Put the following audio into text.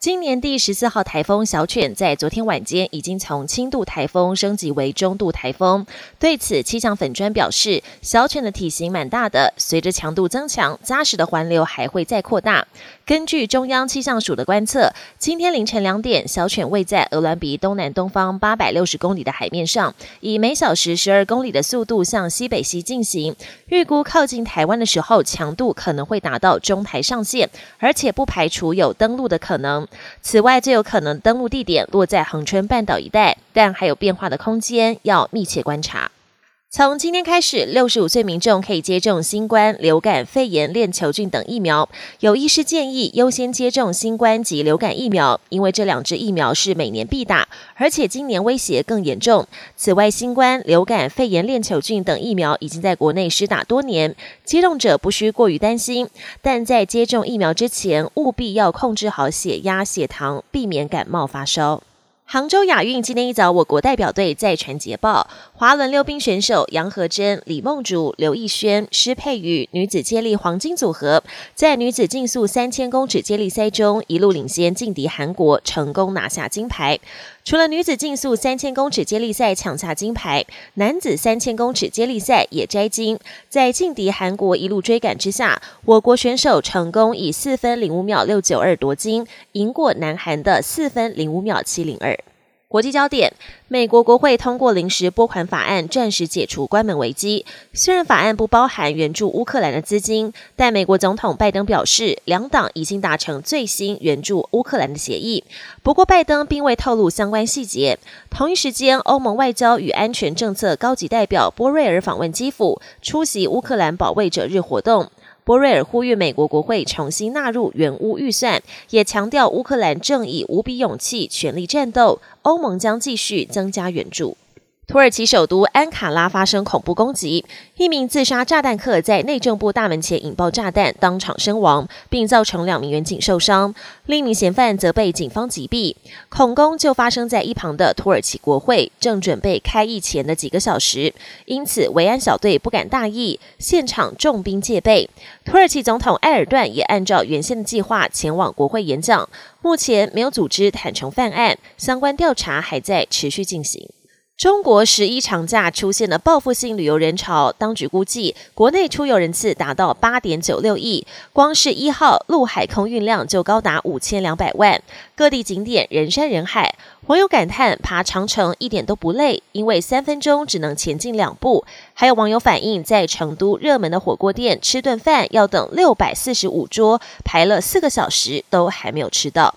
今年第十四号台风小犬在昨天晚间已经从轻度台风升级为中度台风。对此，气象粉砖表示，小犬的体型蛮大的，随着强度增强，扎实的环流还会再扩大。根据中央气象署的观测，今天凌晨两点，小犬位在鹅銮鼻东南东方八百六十公里的海面上，以每小时十二公里的速度向西北西进行。预估靠近台湾的时候，强度可能会达到中台上限，而且不排除有登陆的可能。此外，最有可能登陆地点落在恒春半岛一带，但还有变化的空间，要密切观察。从今天开始，六十五岁民众可以接种新冠、流感、肺炎链球菌等疫苗。有医师建议优先接种新冠及流感疫苗，因为这两支疫苗是每年必打，而且今年威胁更严重。此外，新冠、流感、肺炎链球菌等疫苗已经在国内施打多年，接种者不需过于担心。但在接种疫苗之前，务必要控制好血压、血糖，避免感冒发烧。杭州亚运今天一早，我国代表队在传捷报，滑轮溜冰选手杨和珍、李梦竹、刘艺轩、施佩宇女子接力黄金组合，在女子竞速三千公尺接力赛中一路领先劲敌韩国，成功拿下金牌。除了女子竞速三千公尺接力赛抢下金牌，男子三千公尺接力赛也摘金。在劲敌韩国一路追赶之下，我国选手成功以四分零五秒六九二夺金，赢过南韩的四分零五秒七零二。国际焦点：美国国会通过临时拨款法案，暂时解除关门危机。虽然法案不包含援助乌克兰的资金，但美国总统拜登表示，两党已经达成最新援助乌克兰的协议。不过，拜登并未透露相关细节。同一时间，欧盟外交与安全政策高级代表波瑞尔访问基辅，出席乌克兰保卫者日活动。波瑞尔呼吁美国国会重新纳入援乌预算，也强调乌克兰正以无比勇气全力战斗，欧盟将继续增加援助。土耳其首都安卡拉发生恐怖攻击，一名自杀炸弹客在内政部大门前引爆炸弹，当场身亡，并造成两名民警受伤。另一名嫌犯则被警方击毙。恐攻就发生在一旁的土耳其国会，正准备开议前的几个小时，因此维安小队不敢大意，现场重兵戒备。土耳其总统埃尔段也按照原先的计划前往国会演讲，目前没有组织坦诚犯案，相关调查还在持续进行。中国十一长假出现了报复性旅游人潮，当局估计国内出游人次达到八点九六亿，光是一号陆海空运量就高达五千两百万，各地景点人山人海。网友感叹爬长城一点都不累，因为三分钟只能前进两步。还有网友反映，在成都热门的火锅店吃顿饭要等六百四十五桌，排了四个小时都还没有吃到。